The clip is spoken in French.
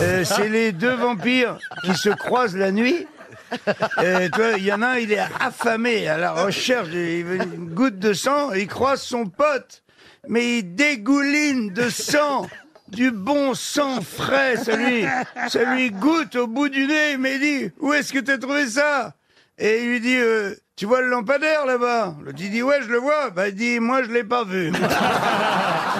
Euh, c'est les deux vampires qui se croisent la nuit. Euh, et il y en a un, il est affamé à la recherche d'une goutte de sang, et il croise son pote, mais il dégouline de sang, du bon sang frais, ça lui, ça lui goûte au bout du nez, mais il dit, où est-ce que t'as trouvé ça? Et il lui dit, euh, tu vois le lampadaire là-bas? Le dit, dit, ouais, je le vois. Bah, il dit, moi, je l'ai pas vu.